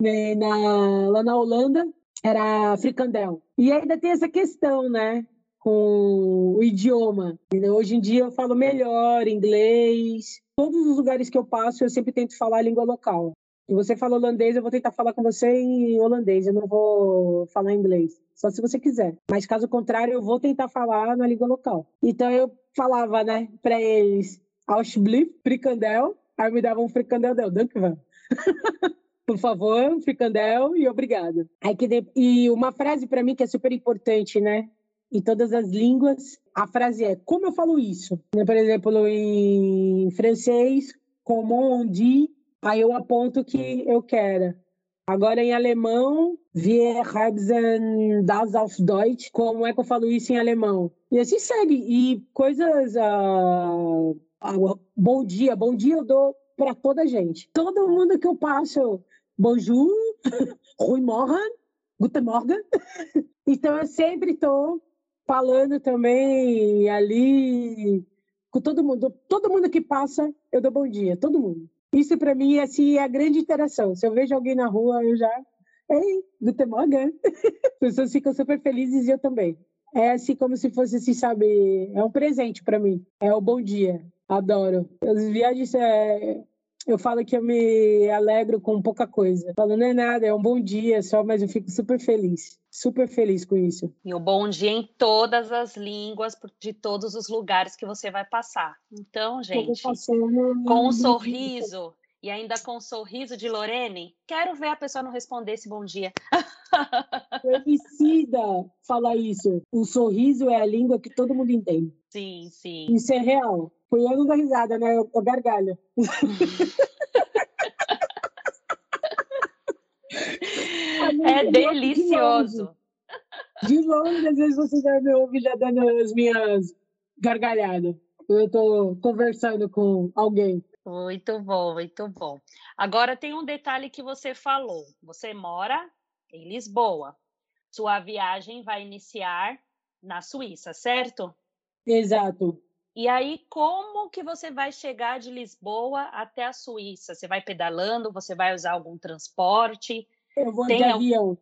E na, lá na Holanda era fricandel. E ainda tem essa questão, né? com o idioma. Hoje em dia eu falo melhor inglês. Todos os lugares que eu passo, eu sempre tento falar a língua local. Se você fala holandês, eu vou tentar falar com você em holandês, eu não vou falar inglês. Só se você quiser. Mas caso contrário, eu vou tentar falar na língua local. Então eu falava, né, para eles, Alsblief, fricandel, aí me davam um fricandel del Dankvan. Por favor, fricandel e obrigado. Aí que de... E uma frase para mim que é super importante, né? Em todas as línguas, a frase é: como eu falo isso? Por exemplo, em francês, comment on dit Aí eu aponto que eu quero. Agora em alemão, wir haben das auf Deutsch. Como é que eu falo isso em alemão? E assim segue. E coisas. Uh, uh, bom dia, bom dia eu dou para toda gente. Todo mundo que eu passo, bonjour, morgen, Guten Morgen. então eu sempre estou falando também ali com todo mundo. Todo mundo que passa, eu dou bom dia, todo mundo. Isso para mim assim, é a grande interação. Se eu vejo alguém na rua, eu já. Ei, Guten Morgen. As pessoas ficam super felizes e eu também. É assim como se fosse, assim, sabe? É um presente para mim. É o bom dia. Adoro. As viagens é, eu falo que eu me alegro com pouca coisa. Falo, não é nada, é um bom dia só, mas eu fico super feliz. Super feliz com isso. E o bom dia em todas as línguas, de todos os lugares que você vai passar. Então, gente, com um sorriso e ainda com um sorriso de Lorene, quero ver a pessoa não responder esse bom dia. Femicida falar isso. O sorriso é a língua que todo mundo entende. Sim, sim. Isso é real. Foi eu não dou risada, né? Eu, eu gargalho. é delicioso. De longe, de longe, às vezes você já me ouve já dando as minhas gargalhadas. Eu estou conversando com alguém. Muito bom, muito bom. Agora tem um detalhe que você falou. Você mora em Lisboa. Sua viagem vai iniciar na Suíça, certo? Exato. E aí, como que você vai chegar de Lisboa até a Suíça? Você vai pedalando? Você vai usar algum transporte? Eu vou Tem de avião.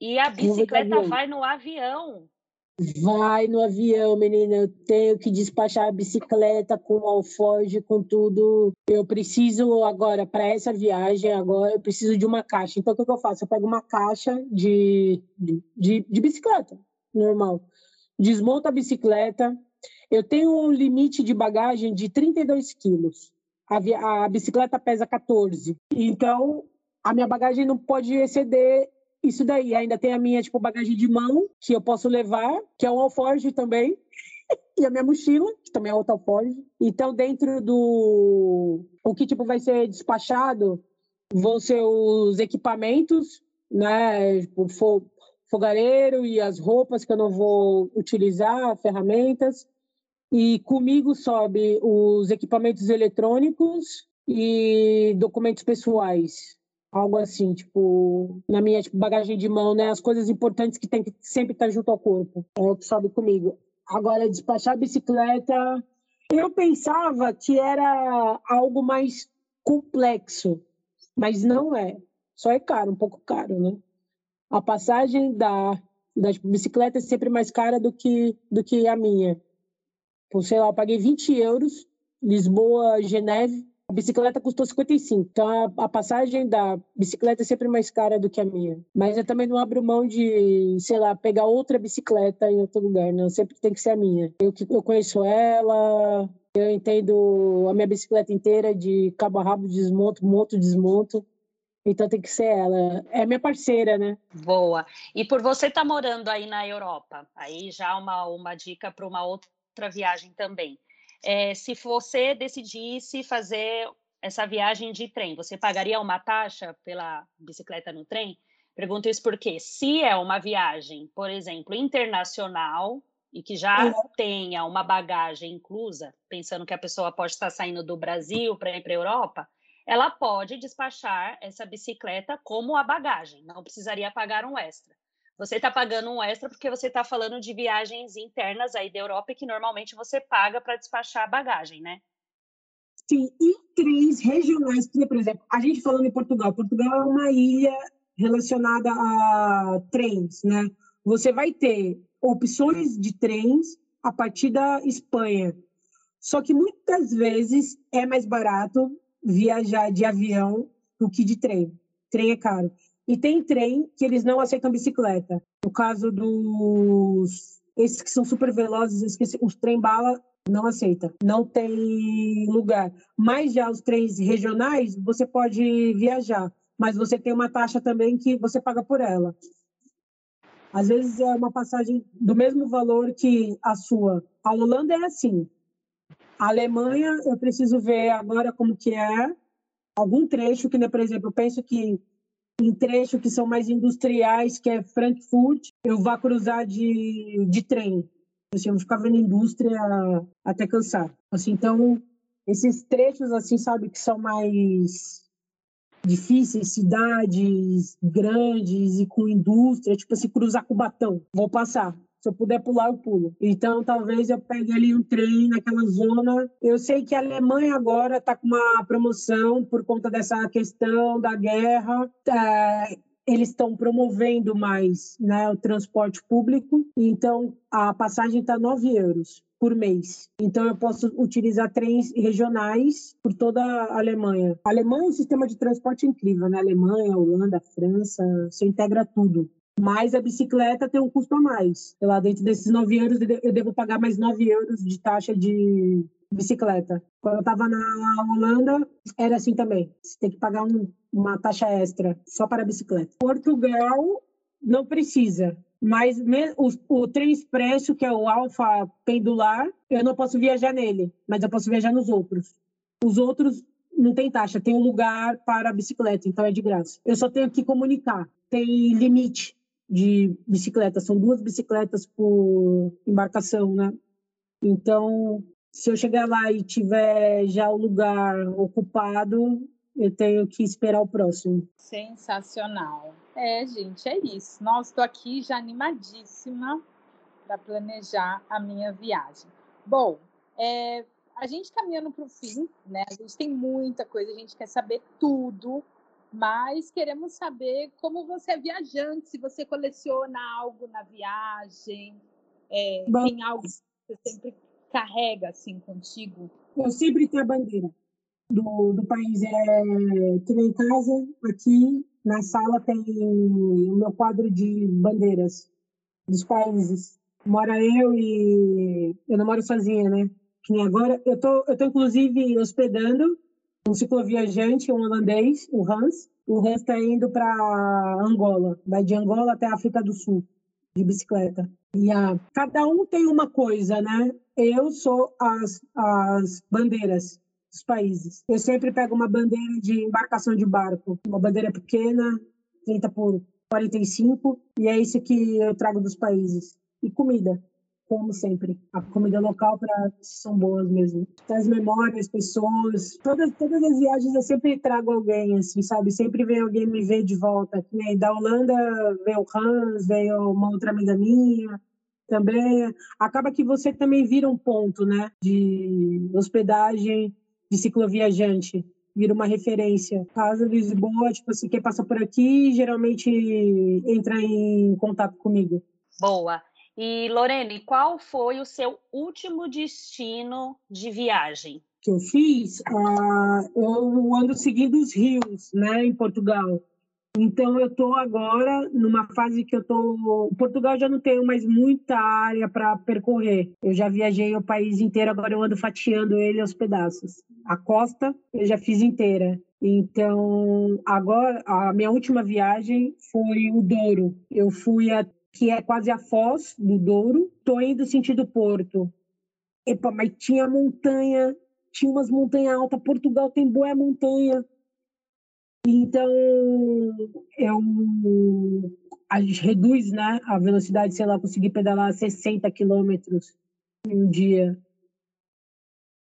E a bicicleta vai no avião. Vai no avião, menina. Eu tenho que despachar a bicicleta com o alforge, com tudo. Eu preciso agora, para essa viagem, agora eu preciso de uma caixa. Então, o que, que eu faço? Eu pego uma caixa de, de, de bicicleta, normal. Desmonto a bicicleta. Eu tenho um limite de bagagem de 32 quilos. A, a bicicleta pesa 14. Então, a minha bagagem não pode exceder isso daí. Ainda tem a minha, tipo, bagagem de mão, que eu posso levar, que é um alforge também. e a minha mochila, que também é outro alforge. Então, dentro do... O que, tipo, vai ser despachado vão ser os equipamentos, né? Tipo, fogareiro e as roupas que eu não vou utilizar, ferramentas. E comigo sobe os equipamentos eletrônicos e documentos pessoais algo assim, tipo, na minha tipo, bagagem de mão, né? As coisas importantes que tem que sempre estar junto ao corpo. É o que sobe comigo. Agora, despachar a bicicleta, eu pensava que era algo mais complexo, mas não é. Só é caro, um pouco caro, né? A passagem da, da bicicleta é sempre mais cara do que, do que a minha. Por, sei lá, eu paguei 20 euros, Lisboa, Geneve, a bicicleta custou 55, então a, a, passagem da bicicleta é sempre mais cara do que a minha. Mas eu também não abro mão de, sei lá, pegar outra bicicleta em outro lugar, não. Sempre tem que ser a minha. Eu, eu conheço ela, eu entendo a minha bicicleta inteira de cabo a rabo, desmonto, monto, desmonto. Então tem que ser ela. É minha parceira, né? Boa. E por você estar tá morando aí na Europa, aí já uma, uma dica para uma outra viagem também é, se você decidisse fazer essa viagem de trem, você pagaria uma taxa pela bicicleta no trem? Pergunto isso porque, se é uma viagem, por exemplo, internacional, e que já uhum. tenha uma bagagem inclusa, pensando que a pessoa pode estar saindo do Brasil para ir para a Europa, ela pode despachar essa bicicleta como a bagagem, não precisaria pagar um extra você está pagando um extra porque você está falando de viagens internas aí da Europa que normalmente você paga para despachar a bagagem, né? Sim, e trens regionais, por exemplo, a gente falando em Portugal, Portugal é uma ilha relacionada a trens, né? Você vai ter opções de trens a partir da Espanha. Só que muitas vezes é mais barato viajar de avião do que de trem. Trem é caro. E tem trem que eles não aceitam bicicleta. No caso dos esses que são super velozes, esqueci, os trem bala não aceita, não tem lugar. Mas já os trens regionais, você pode viajar, mas você tem uma taxa também que você paga por ela. Às vezes é uma passagem do mesmo valor que a sua. A Holanda é assim. A Alemanha, eu preciso ver agora como que é algum trecho que, né, por exemplo, eu penso que em trechos que são mais industriais, que é Frankfurt, eu vá cruzar de, de trem. Assim, eu vou ficar vendo indústria até cansar. Assim, então, esses trechos, assim, sabe, que são mais difíceis, cidades grandes e com indústria, tipo assim, cruzar com batão, vou passar. Se eu puder pular, eu pulo. Então, talvez eu pegue ali um trem naquela zona. Eu sei que a Alemanha agora está com uma promoção por conta dessa questão da guerra. É, eles estão promovendo mais né, o transporte público, então a passagem está 9 euros por mês. Então eu posso utilizar trens regionais por toda a Alemanha. A Alemanha é um sistema de transporte incrível, né? Alemanha, Holanda, França, você integra tudo. Mas a bicicleta tem um custo a mais. Lá dentro desses 9 euros, eu devo pagar mais 9 euros de taxa de bicicleta. Quando eu estava na Holanda, era assim também. Você tem que pagar um, uma taxa extra só para a bicicleta. Portugal não precisa. Mas o, o trem expresso, que é o alfa pendular, eu não posso viajar nele, mas eu posso viajar nos outros. Os outros não tem taxa, tem um lugar para a bicicleta, então é de graça. Eu só tenho que comunicar. Tem limite de bicicleta, são duas bicicletas por embarcação, né? Então, se eu chegar lá e tiver já o lugar ocupado, eu tenho que esperar o próximo. Sensacional. É, gente, é isso. Nossa, estou aqui já animadíssima para planejar a minha viagem. Bom, é, a gente caminhando para o fim, né? A gente tem muita coisa, a gente quer saber tudo, mas queremos saber como você é viajante, se você coleciona algo na viagem, é, tem algo que você sempre carrega assim contigo. Eu sempre tenho a bandeira do, do país. É, que em casa, aqui na sala, tem o meu quadro de bandeiras dos países. Mora eu e. Eu não moro sozinha, né? Que nem agora. Eu tô, eu tô inclusive hospedando um cicloviajante, um holandês, o Hans. O Hans está indo para Angola, vai de Angola até a África do Sul, de bicicleta. E a, cada um tem uma coisa, né? Eu sou as, as bandeiras dos países. Eu sempre pego uma bandeira de embarcação de barco, uma bandeira pequena, 30 por 45, e é isso que eu trago dos países. E comida, como sempre. A comida local para são boas mesmo. As memórias, pessoas, todas, todas as viagens eu sempre trago alguém, assim, sabe? Sempre vem alguém me ver de volta. Que da Holanda veio o Hans, veio uma outra amiga minha, também acaba que você também vira um ponto, né, de hospedagem de cicloviajante, vira uma referência. Casa Lisboa, tipo assim, quem passa por aqui geralmente entra em contato comigo. Boa. E Lorene, qual foi o seu último destino de viagem? Que eu fiz, uh, eu ando seguindo os rios, né, em Portugal. Então eu estou agora numa fase que eu tô. Portugal já não tenho mais muita área para percorrer. Eu já viajei o país inteiro, agora eu ando fatiando ele aos pedaços. A costa eu já fiz inteira. Então agora a minha última viagem foi o Douro. Eu fui a que é quase a Foz do Douro. Tô indo sentido Porto. Epa, mas tinha montanha, tinha umas montanhas altas. Portugal tem boa montanha então, eu, a gente reduz né, a velocidade, sei lá, conseguir pedalar 60 quilômetros em um dia.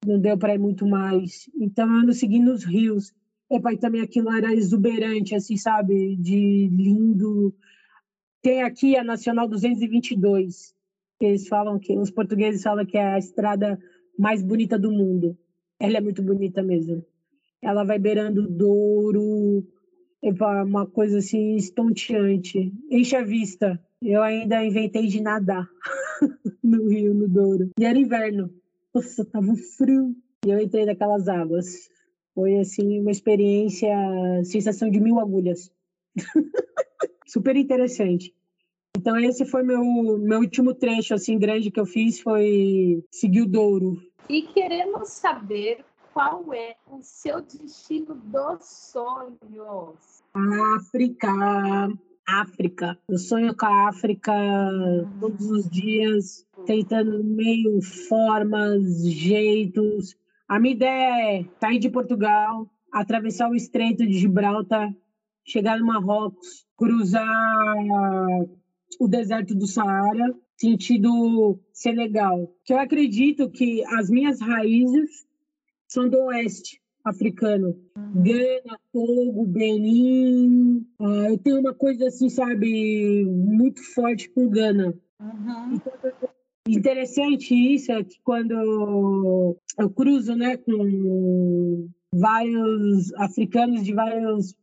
Não deu para ir muito mais. Então, eu ando seguindo os rios. Epa, e também aquilo era exuberante, assim, sabe? De lindo. Tem aqui a Nacional 222, que eles falam que, os portugueses falam que é a estrada mais bonita do mundo. Ela é muito bonita mesmo ela vai beirando Douro, uma coisa assim estonteante. Enche a vista. Eu ainda inventei de nadar no rio, no Douro. E era inverno. Nossa, tava frio. E eu entrei naquelas águas. Foi assim uma experiência, sensação de mil agulhas. Super interessante. Então esse foi meu meu último trecho assim grande que eu fiz foi seguir o Douro. E queremos saber qual é o seu destino dos sonhos? África. África. Eu sonho com a África todos os dias, tentando meio formas, jeitos. A minha ideia é sair de Portugal, atravessar o Estreito de Gibraltar, chegar no Marrocos, cruzar o deserto do Saara, sentido Senegal. Que eu acredito que as minhas raízes são do oeste. africano. Gana, Togo, Benin. Uh, eu tenho uma coisa assim, sabe, muito forte com Gana. Uhum. Então, interessante isso é que quando eu cruzo, né, com vários africanos de vários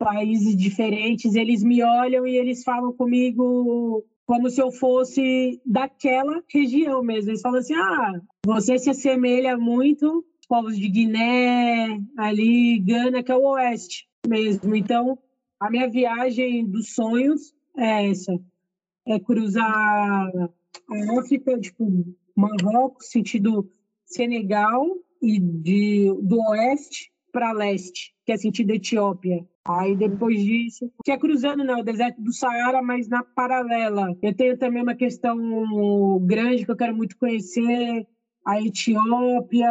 países diferentes, eles me olham e eles falam comigo como se eu fosse daquela região mesmo. Eles falam assim: ah, você se assemelha muito povos de Guiné, ali, Gana, que é o oeste mesmo. Então, a minha viagem dos sonhos é essa: é cruzar a África, tipo, Marrocos, sentido Senegal, e de, do oeste para leste, que é sentido Etiópia. Aí depois disso, que é cruzando né, o deserto do Saara, mas na paralela. Eu tenho também uma questão grande que eu quero muito conhecer, a Etiópia.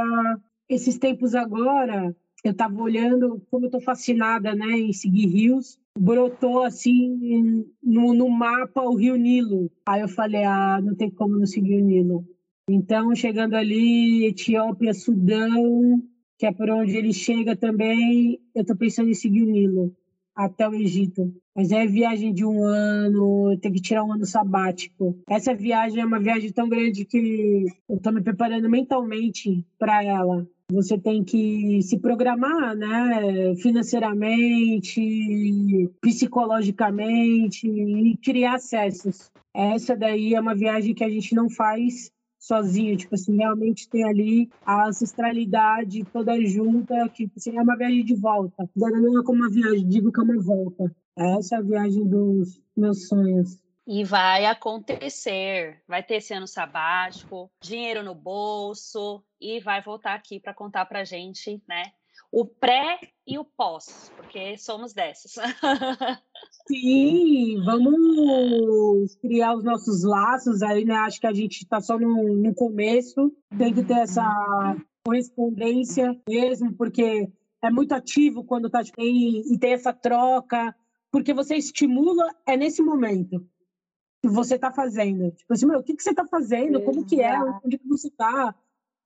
Esses tempos agora, eu estava olhando como eu estou fascinada né, em seguir rios. Brotou assim no, no mapa o rio Nilo. Aí eu falei, ah, não tem como não seguir o Nilo. Então, chegando ali, Etiópia, Sudão, que é por onde ele chega também, eu estou pensando em seguir o Nilo até o Egito. Mas é viagem de um ano, tem que tirar um ano sabático. Essa viagem é uma viagem tão grande que eu estou me preparando mentalmente para ela. Você tem que se programar, né, financeiramente, psicologicamente e criar acessos. Essa daí é uma viagem que a gente não faz sozinho, tipo assim, realmente tem ali a ancestralidade toda junta, que assim, é uma viagem de volta. Não é como uma viagem, digo que é uma volta. Essa é a viagem dos meus sonhos. E vai acontecer, vai ter esse ano sabático, dinheiro no bolso e vai voltar aqui para contar para gente, né? O pré e o pós, porque somos dessas. Sim, vamos criar os nossos laços aí, né? Acho que a gente está só no, no começo, tem que ter essa correspondência mesmo, porque é muito ativo quando está e, e tem essa troca, porque você estimula é nesse momento que você está fazendo. Tipo assim, meu, o que, que você está fazendo? Como que é? Onde que você está?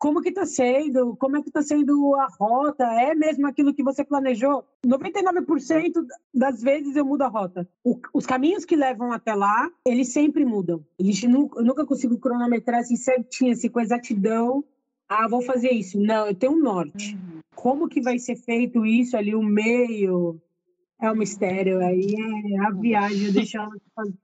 Como que está sendo, como é que está sendo a rota, é mesmo aquilo que você planejou? 99% das vezes eu mudo a rota. O, os caminhos que levam até lá, eles sempre mudam. Eles nunca, eu nunca consigo cronometrar assim certinho, assim, com exatidão. Ah, vou fazer isso. Não, eu tenho um norte. Uhum. Como que vai ser feito isso ali, o meio, é um mistério. Aí é a viagem, eu deixo ela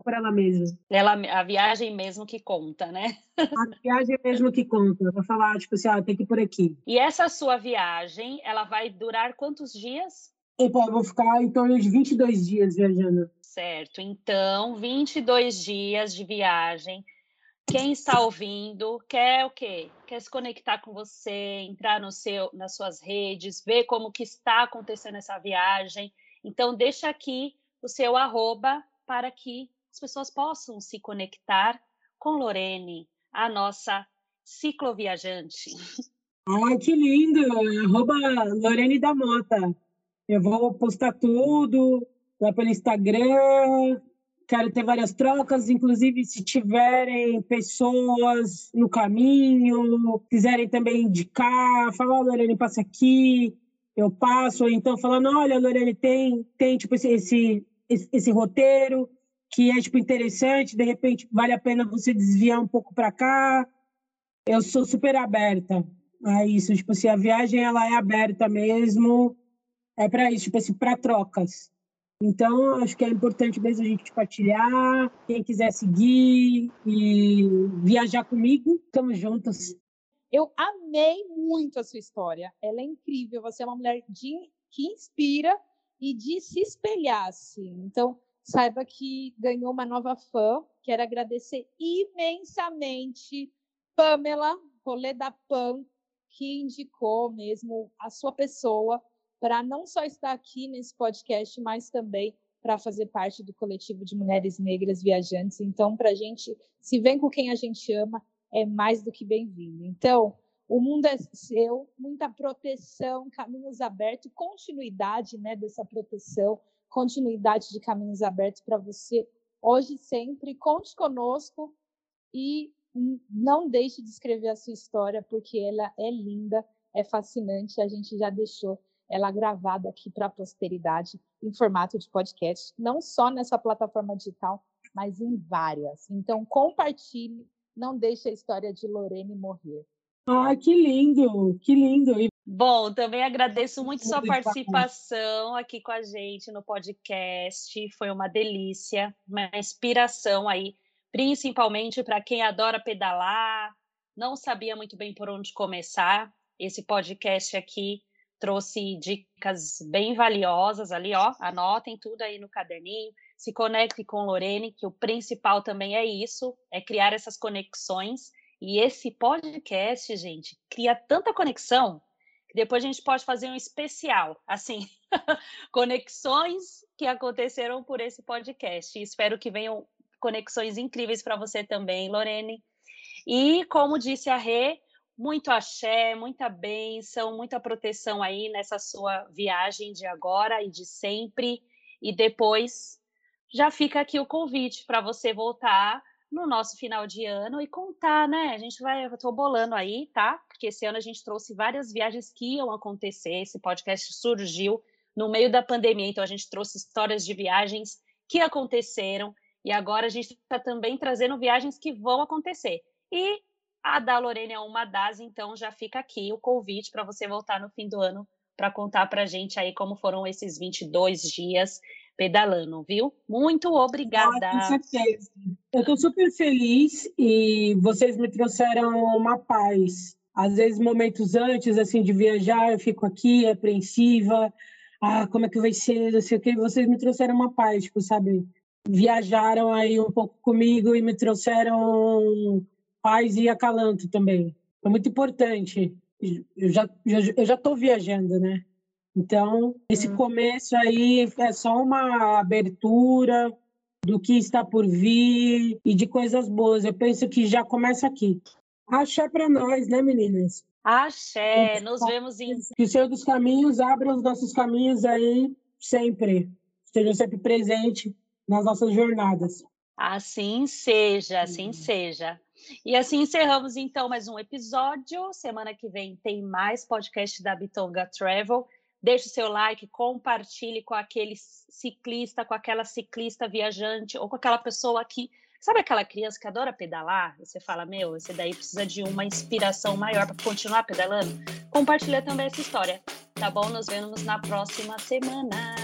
por ela mesma. Ela, a viagem mesmo que conta, né? A viagem mesmo que conta. Vou falar, tipo assim, ah, tem que ir por aqui. E essa sua viagem, ela vai durar quantos dias? Eu vou ficar em torno de 22 dias viajando. Certo. Então, 22 dias de viagem. Quem está ouvindo quer o quê? Quer se conectar com você, entrar no seu, nas suas redes, ver como que está acontecendo essa viagem então, deixa aqui o seu arroba para que as pessoas possam se conectar com Lorene, a nossa cicloviajante. Ai, que lindo! Arroba Lorene da Mota. Eu vou postar tudo lá pelo Instagram. Quero ter várias trocas, inclusive se tiverem pessoas no caminho, quiserem também indicar, falar, Lorene, passa aqui, eu passo, ou então falando, olha, Lorene, tem, tem tipo, esse, esse, esse, roteiro que é tipo interessante, de repente vale a pena você desviar um pouco para cá. Eu sou super aberta a isso, tipo assim, a viagem ela é aberta mesmo, é para isso, tipo assim, para trocas. Então, acho que é importante mesmo a gente compartilhar. Quem quiser seguir e viajar comigo, estamos juntos. Eu amei muito a sua história. Ela é incrível. Você é uma mulher de, que inspira e de se espelhar. Assim. Então, saiba que ganhou uma nova fã. Quero agradecer imensamente Pamela, rolê da PAN, que indicou mesmo a sua pessoa para não só estar aqui nesse podcast, mas também para fazer parte do coletivo de mulheres negras viajantes. Então, para a gente, se vem com quem a gente ama, é mais do que bem-vindo. Então, o mundo é seu, muita proteção, caminhos abertos, continuidade né, dessa proteção, continuidade de caminhos abertos para você hoje sempre. Conte conosco e não deixe de escrever a sua história, porque ela é linda, é fascinante. A gente já deixou ela gravada aqui para a posteridade em formato de podcast, não só nessa plataforma digital, mas em várias. Então, compartilhe, não deixe a história de Lorene morrer. Ah, que lindo, que lindo. Bom, também agradeço muito sua participação aqui com a gente no podcast. Foi uma delícia, uma inspiração aí, principalmente para quem adora pedalar, não sabia muito bem por onde começar. Esse podcast aqui trouxe dicas bem valiosas ali, ó. Anotem tudo aí no caderninho. Se conecte com Lorene, que o principal também é isso, é criar essas conexões. E esse podcast, gente, cria tanta conexão que depois a gente pode fazer um especial, assim, conexões que aconteceram por esse podcast. E espero que venham conexões incríveis para você também, Lorene. E como disse a Rê, muito axé, muita bênção, muita proteção aí nessa sua viagem de agora e de sempre. E depois já fica aqui o convite para você voltar no nosso final de ano e contar, né? A gente vai, eu tô bolando aí, tá? Porque esse ano a gente trouxe várias viagens que iam acontecer. Esse podcast surgiu no meio da pandemia, então a gente trouxe histórias de viagens que aconteceram e agora a gente está também trazendo viagens que vão acontecer. E a da Lorena é uma das, então já fica aqui o convite para você voltar no fim do ano para contar para a gente aí como foram esses 22 dias pedalando, viu? Muito obrigada. Ah, com certeza. Eu estou super feliz e vocês me trouxeram uma paz. Às vezes, momentos antes assim de viajar, eu fico aqui apreensiva. Ah, como é que vai ser? Não sei o que. Vocês me trouxeram uma paz, tipo, sabe? Viajaram aí um pouco comigo e me trouxeram paz e acalanto também. É muito importante. Eu já eu já estou viajando, né? Então, esse hum. começo aí é só uma abertura do que está por vir e de coisas boas. Eu penso que já começa aqui. Axé para nós, né, meninas? Axé, nos vemos em. Que o Senhor dos Caminhos abra os nossos caminhos aí sempre. Estejam sempre presentes nas nossas jornadas. Assim seja, assim seja. E assim encerramos então mais um episódio. Semana que vem tem mais podcast da Bitonga Travel. Deixe o seu like, compartilhe com aquele ciclista, com aquela ciclista viajante ou com aquela pessoa que sabe aquela criança que adora pedalar? Você fala, meu, esse daí precisa de uma inspiração maior para continuar pedalando. Compartilha também essa história, tá bom? Nos vemos na próxima semana.